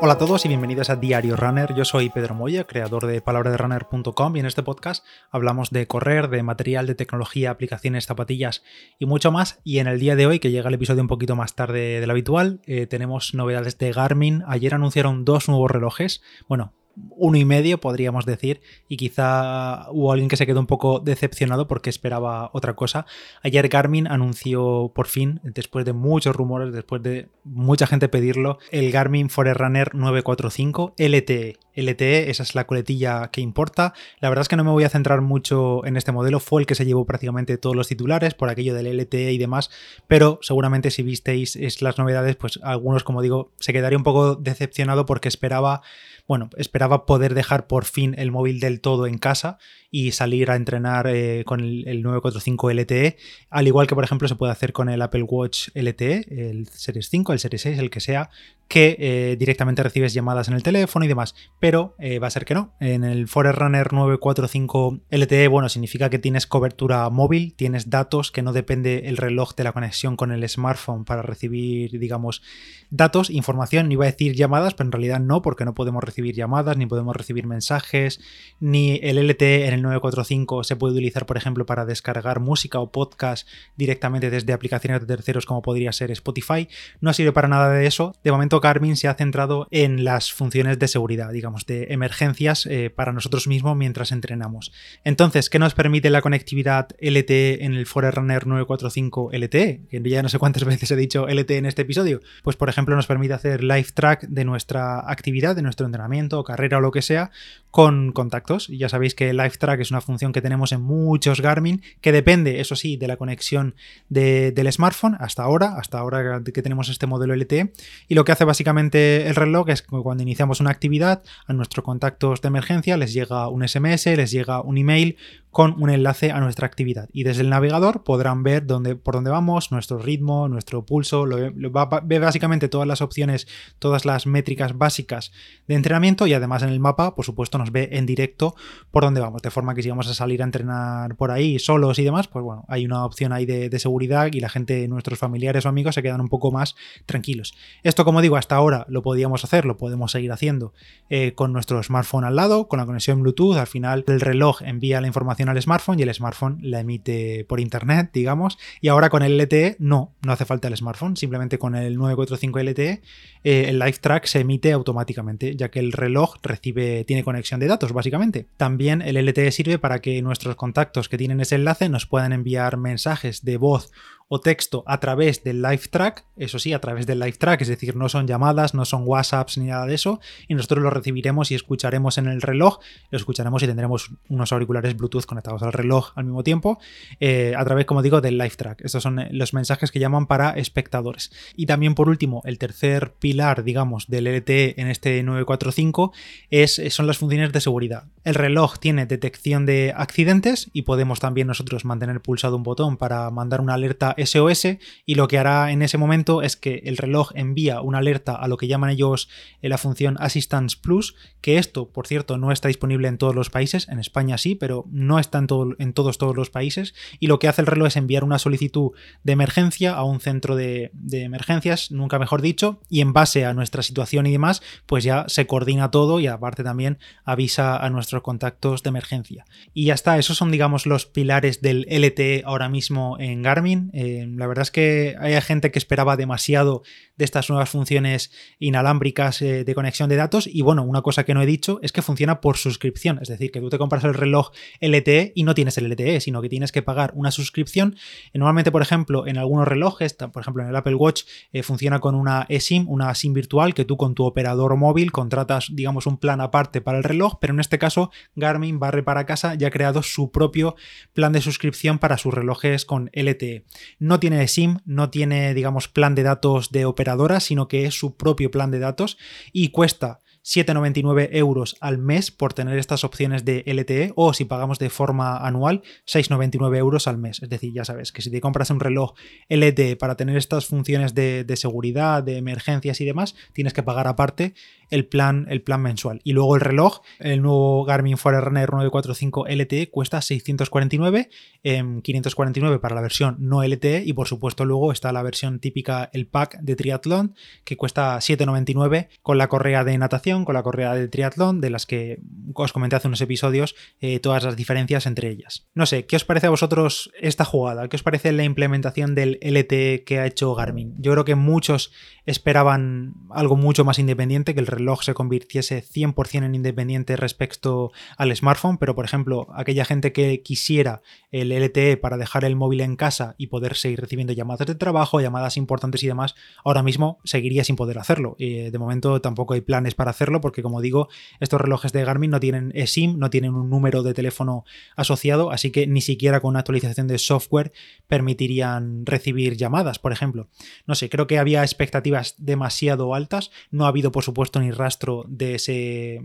Hola a todos y bienvenidos a Diario Runner. Yo soy Pedro Moya, creador de palabraderunner.com y en este podcast hablamos de correr, de material, de tecnología, aplicaciones, zapatillas y mucho más. Y en el día de hoy, que llega el episodio un poquito más tarde del habitual, eh, tenemos novedades de Garmin. Ayer anunciaron dos nuevos relojes. Bueno, uno y medio, podríamos decir, y quizá hubo alguien que se quedó un poco decepcionado porque esperaba otra cosa. Ayer Garmin anunció por fin, después de muchos rumores, después de mucha gente pedirlo, el Garmin Forerunner 945 LTE. LTE, esa es la coletilla que importa. La verdad es que no me voy a centrar mucho en este modelo, fue el que se llevó prácticamente todos los titulares por aquello del LTE y demás, pero seguramente si visteis las novedades, pues algunos, como digo, se quedaría un poco decepcionado porque esperaba bueno, esperaba poder dejar por fin el móvil del todo en casa y salir a entrenar eh, con el, 945 LTE, al igual que por ejemplo se puede hacer con el Apple Watch LTE, el Series 5, el Series 6, el que sea, que eh, directamente recibes llamadas en el teléfono y demás, pero eh, va a ser que no. En el Forerunner 945 LTE, bueno, significa que tienes cobertura móvil, tienes datos, que no depende el reloj de la conexión con el smartphone para recibir, digamos, datos, información, iba a decir llamadas, pero en realidad no, porque no podemos recibir llamadas, ni podemos recibir mensajes, ni el LTE en el 945 se puede utilizar, por ejemplo, para descargar música o podcast directamente desde aplicaciones de terceros como podría ser Spotify. No sirve para nada de eso. De momento Garmin se ha centrado en las funciones de seguridad, digamos, de emergencias eh, para nosotros mismos mientras entrenamos. Entonces, ¿qué nos permite la conectividad LTE en el Forerunner 945 LTE? Que ya no sé cuántas veces he dicho LTE en este episodio. Pues, por ejemplo, nos permite hacer live track de nuestra actividad, de nuestro entrenamiento, carrera o lo que sea, con contactos. Ya sabéis que live track es una función que tenemos en muchos Garmin, que depende, eso sí, de la conexión del smartphone hasta ahora, hasta ahora que tenemos este modelo LTE. Y lo que hace básicamente el reloj es que cuando iniciamos una actividad, a nuestros contactos de emergencia les llega un SMS, les llega un email con un enlace a nuestra actividad. Y desde el navegador podrán ver dónde, por dónde vamos, nuestro ritmo, nuestro pulso, ve básicamente todas las opciones, todas las métricas básicas de entrenamiento y además en el mapa, por supuesto, nos ve en directo por dónde vamos. De forma que si vamos a salir a entrenar por ahí solos y demás, pues bueno, hay una opción ahí de, seguridad y la gente, nuestros familiares o amigos se quedan un poco más tranquilos. Esto, como digo, hasta ahora lo podíamos hacer, lo podemos seguir haciendo eh, con nuestro smartphone al lado, con la conexión Bluetooth. Al final el reloj envía la información al smartphone y el smartphone la emite por internet, digamos. Y ahora con el LTE no, no hace falta el smartphone, simplemente con el 945 LTE eh, el live track se emite automáticamente, ya que el reloj recibe, tiene conexión de datos, básicamente. También el LTE sirve para que nuestros contactos que tienen ese enlace nos puedan enviar mensajes de voz texto a través del live track, eso sí, a través del live track, es decir, no son llamadas, no son WhatsApps ni nada de eso, y nosotros lo recibiremos y escucharemos en el reloj, lo escucharemos y tendremos unos auriculares Bluetooth conectados al reloj al mismo tiempo, eh, a través, como digo, del live track. Estos son eh, los mensajes que llaman para espectadores. Y también, por último, el tercer pilar, digamos, del LTE en este 945 es, son las funciones de seguridad. El reloj tiene detección de accidentes y podemos también nosotros mantener pulsado un botón para mandar una alerta SOS y lo que hará en ese momento es que el reloj envía una alerta a lo que llaman ellos la función Assistance Plus, que esto, por cierto, no está disponible en todos los países, en España sí, pero no está en, en todos, todos los países, y lo que hace el reloj es enviar una solicitud de emergencia a un centro de, emergencias, nunca mejor dicho, y en base a nuestra situación y demás, pues ya se coordina todo y aparte también avisa a nuestros contactos de emergencia. Y ya está, esos son digamos los pilares del LTE ahora mismo en Garmin. La verdad es que hay gente que esperaba demasiado de estas nuevas funciones inalámbricas eh, de conexión de datos. Y bueno, una cosa que no he dicho es que funciona por suscripción. Es decir, que tú te compras el reloj LTE y no tienes el LTE, sino que tienes que pagar una suscripción. Normalmente, por ejemplo, en algunos relojes, por ejemplo en el Apple Watch, eh, funciona con una eSIM, una SIM virtual que tú con tu operador móvil contratas, digamos, un plan aparte para el reloj. Pero en este caso, Garmin barre para casa ya ha creado su propio plan de suscripción para sus relojes con LTE no tiene SIM, no tiene, digamos, plan de datos de sino que es su propio plan de datos y cuesta 7,99 euros al mes por tener estas opciones de LTE o si pagamos de forma anual 6,99 euros al mes. Es decir, ya sabes que si te compras un reloj LTE para tener estas funciones de, seguridad, de emergencias y demás, tienes que pagar aparte el plan, el plan mensual. Y luego el reloj, el nuevo Garmin Forerunner 945 LTE cuesta 649, 549 para la versión no LTE y por supuesto luego está la versión típica, el pack de triatlón, que cuesta 799 con la correa de natación, con la correa de triatlón, de las que os comenté hace unos episodios, eh, todas las diferencias entre ellas. No sé, ¿qué os parece a vosotros esta jugada? ¿Qué os parece la implementación del LTE que ha hecho Garmin? Yo creo que muchos esperaban algo mucho más independiente, que el reloj se convirtiese 100% en independiente respecto al smartphone, pero por ejemplo, aquella gente que quisiera el LTE para dejar el móvil en casa y poder seguir recibiendo llamadas de trabajo, llamadas importantes y demás, ahora mismo seguiría sin poder hacerlo. Y de momento tampoco hay planes para hacerlo porque como digo, estos relojes de Garmin no tienen SIM, no tienen un número de teléfono asociado, así que ni siquiera con una actualización de software permitirían recibir llamadas, por ejemplo. No sé, creo que había expectativas demasiado altas, no ha habido por supuesto ni rastro de ese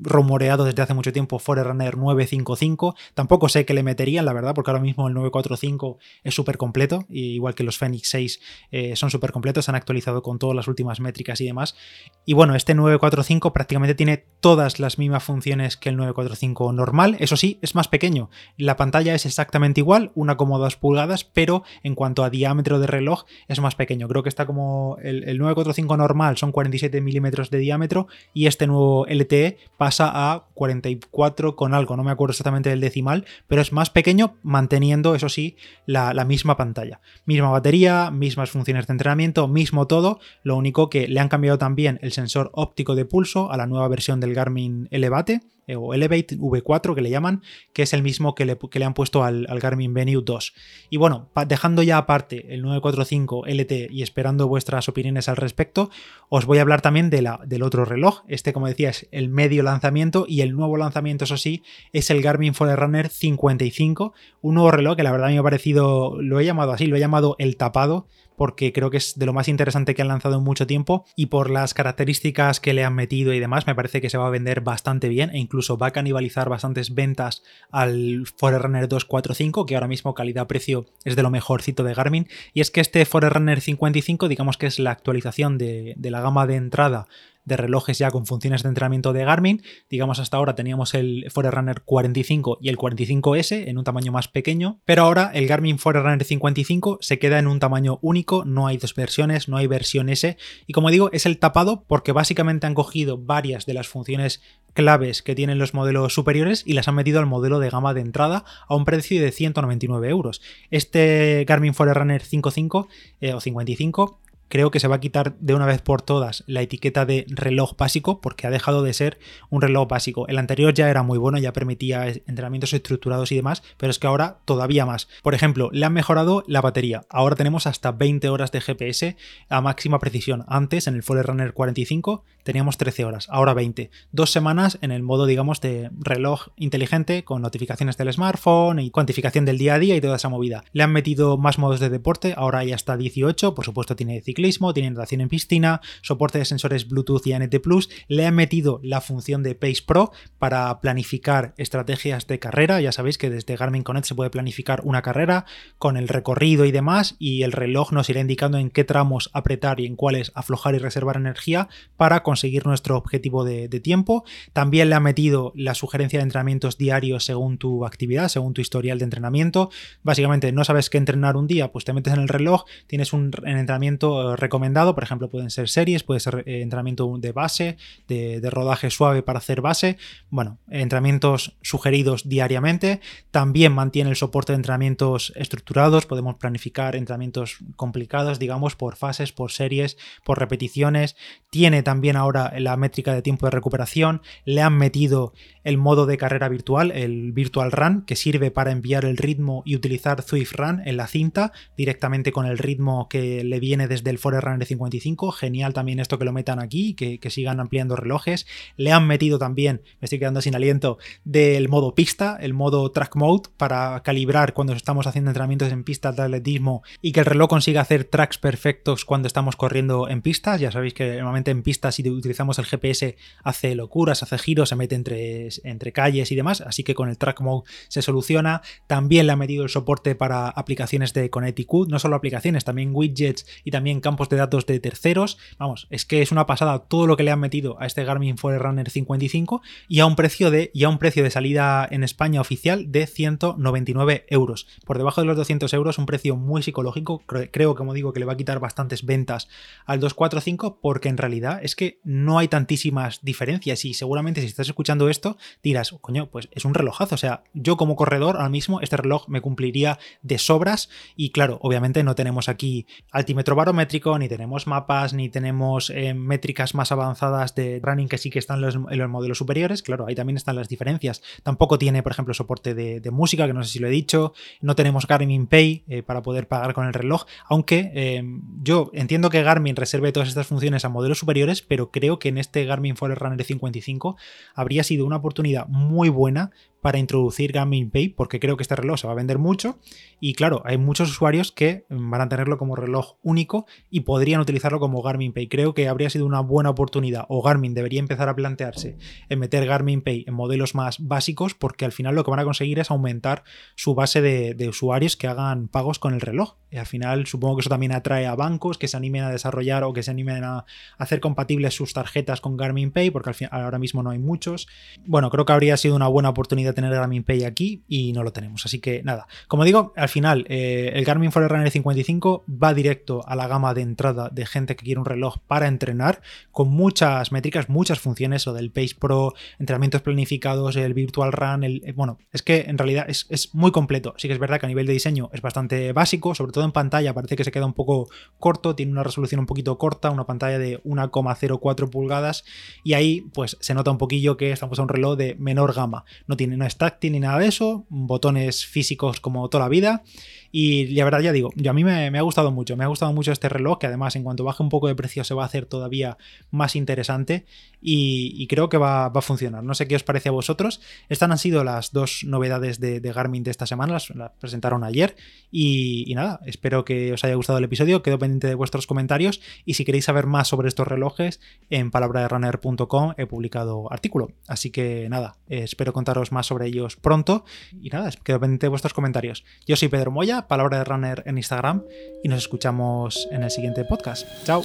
rumoreado desde hace mucho tiempo Forerunner 955, tampoco sé qué le meterían, la verdad, porque ahora mismo el 945 es súper completo, igual que los Fenix 6 eh, son súper completos, han actualizado con todas las últimas métricas y demás. Y bueno, este 945 prácticamente tiene todas las mismas funciones que el 945 normal, eso sí, es más pequeño. La pantalla es exactamente igual, una como 2 pulgadas, pero en cuanto a diámetro de reloj es más pequeño. Creo que está como el, el 945 normal son 47 milímetros de diámetro y este nuevo LTE pasa a 44 con algo, no me acuerdo exactamente del decimal, pero es más pequeño manteniendo, eso sí, la, la misma pantalla. Misma batería, mismas funciones de entrenamiento, mismo todo, lo único que le han cambiado también el sensor óptico de pulso a la nueva versión del Garmin Elevate eh, o Elevate V4 que le llaman, que es el mismo que le, han puesto al, Garmin Venue 2. Y bueno, dejando ya aparte el 945 LT y esperando vuestras opiniones al respecto, os voy a hablar también de la, del otro reloj. Este, como decía, es el medio lanzamiento y el nuevo lanzamiento, eso sí, es el Garmin Forerunner 55, un nuevo reloj que la verdad me ha parecido, lo he llamado así, lo he llamado el tapado, porque creo que es de lo más interesante que han lanzado en mucho tiempo y por las características que le han metido y demás, me parece que se va a vender bastante bien e incluso va a canibalizar bastantes ventas al Forerunner 245, que ahora mismo calidad-precio es de lo mejorcito de Garmin. Y es que este Forerunner 55, digamos que es la actualización de, de la gama de entrada de relojes ya con funciones de entrenamiento de Garmin. Digamos, hasta ahora teníamos el Forerunner 45 y el 45S en un tamaño más pequeño, pero ahora el Garmin Forerunner 55 se queda en un tamaño único, no hay dos versiones, no hay versión S, y como digo, es el tapado porque básicamente han cogido varias de las funciones claves que tienen los modelos superiores y las han metido al modelo de gama de entrada a un precio de 199 euros. Este Garmin Forerunner 55 eh, o 55 creo que se va a quitar de una vez por todas la etiqueta de reloj básico porque ha dejado de ser un reloj básico. El anterior ya era muy bueno, ya permitía entrenamientos estructurados y demás, pero es que ahora todavía más. Por ejemplo, le han mejorado la batería. Ahora tenemos hasta 20 horas de GPS a máxima precisión. Antes, en el Forerunner 45, teníamos 13 horas, ahora 20. Dos semanas en el modo, digamos, de reloj inteligente con notificaciones del smartphone y cuantificación del día a día y toda esa movida. Le han metido más modos de deporte, ahora ya está 18, por supuesto tiene ciclo tiene natación en piscina, soporte de sensores Bluetooth y ANT Plus, le han metido la función de Pace Pro para planificar estrategias de carrera, ya sabéis que desde Garmin Connect se puede planificar una carrera con el recorrido y demás y el reloj nos irá indicando en qué tramos apretar y en cuáles aflojar y reservar energía para conseguir nuestro objetivo de, de tiempo. También le ha metido la sugerencia de entrenamientos diarios según tu actividad, según tu historial de entrenamiento. Básicamente no sabes qué entrenar un día, pues te metes en el reloj, tienes un entrenamiento recomendado, por ejemplo, pueden ser series, puede ser eh, entrenamiento de base, de, rodaje suave para hacer base, bueno, entrenamientos sugeridos diariamente, también mantiene el soporte de entrenamientos estructurados, podemos planificar entrenamientos complicados, digamos, por fases, por series, por repeticiones, tiene también ahora la métrica de tiempo de recuperación, le han metido el modo de carrera virtual, el Virtual Run, que sirve para enviar el ritmo y utilizar Swift Run en la cinta directamente con el ritmo que le viene desde el Forerunner 55. Genial también esto que lo metan aquí, que, sigan ampliando relojes. Le han metido también, me estoy quedando sin aliento, del modo pista, el modo track mode, para calibrar cuando estamos haciendo entrenamientos en pistas de atletismo y que el reloj consiga hacer tracks perfectos cuando estamos corriendo en pistas. Ya sabéis que normalmente en pistas, si utilizamos el GPS, hace locuras, hace giros, se mete entre, entre calles y demás. Así que con el track mode se soluciona. También le ha metido el soporte para aplicaciones de Connecticut, no solo aplicaciones, también widgets y también campos de datos de terceros. Vamos, es que es una pasada todo lo que le han metido a este Garmin Forerunner 55 y a un precio de, y a un precio de salida en España oficial de 199 euros. Por debajo de los 200 euros, un precio muy psicológico. Creo, como digo, que le va a quitar bastantes ventas al 245 porque en realidad es que no hay tantísimas diferencias y seguramente si estás escuchando esto dirás, coño, pues es un relojazo. O sea, yo como corredor ahora mismo este reloj me cumpliría de sobras y claro, obviamente no tenemos aquí altímetro barométrico, ni tenemos mapas, ni tenemos eh, métricas más avanzadas de running que sí que están en los modelos superiores. Claro, ahí también están las diferencias. Tampoco tiene, por ejemplo, soporte de, música, que no sé si lo he dicho. No tenemos Garmin Pay eh, para poder pagar con el reloj, aunque eh, yo entiendo que Garmin reserve todas estas funciones a modelos superiores, pero creo que en este Garmin Forerunner 55 habría sido una oportunidad muy buena para introducir Garmin Pay porque creo que este reloj se va a vender mucho y claro, hay muchos usuarios que van a tenerlo como reloj único y podrían utilizarlo como Garmin Pay. Creo que habría sido una buena oportunidad o Garmin debería empezar a plantearse en meter Garmin Pay en modelos más básicos porque al final lo que van a conseguir es aumentar su base de, usuarios que hagan pagos con el reloj. Y al final supongo que eso también atrae a bancos que se animen a desarrollar o que se animen a hacer compatibles sus tarjetas con Garmin Pay porque al final, ahora mismo no hay muchos. Bueno, creo que habría sido una buena oportunidad tener Garmin Pay aquí y no lo tenemos. Así que nada, como digo, al final eh, el Garmin Forerunner 55 va directo a la gama de entrada de gente que quiere un reloj para entrenar con muchas métricas, muchas funciones, o del Pace Pro, entrenamientos planificados, el Virtual Run, el, eh, bueno, es que en realidad es, es muy completo. Sí que es verdad que a nivel de diseño es bastante básico, sobre todo en pantalla parece que se queda un poco corto, tiene una resolución un poquito corta, una pantalla de 1,04 pulgadas y ahí pues se nota un poquillo que estamos a un reloj de menor gama. No tiene no es táctil ni nada de eso, botones físicos como toda la vida. Y la verdad, ya digo, yo a mí me, ha gustado mucho, me ha gustado mucho este reloj, que además en cuanto baje un poco de precio se va a hacer todavía más interesante y, creo que va, a funcionar. No sé qué os parece a vosotros. Estas han sido las dos novedades de, Garmin de esta semana, las, presentaron ayer y, nada, espero que os haya gustado el episodio, quedo pendiente de vuestros comentarios y si queréis saber más sobre estos relojes, en palabraderunner.com he publicado artículo. Así que nada, espero contaros más sobre ellos pronto y nada, quedo pendiente de vuestros comentarios. Yo soy Pedro Moya Palabra de Runner en Instagram y nos escuchamos en el siguiente podcast. Chao.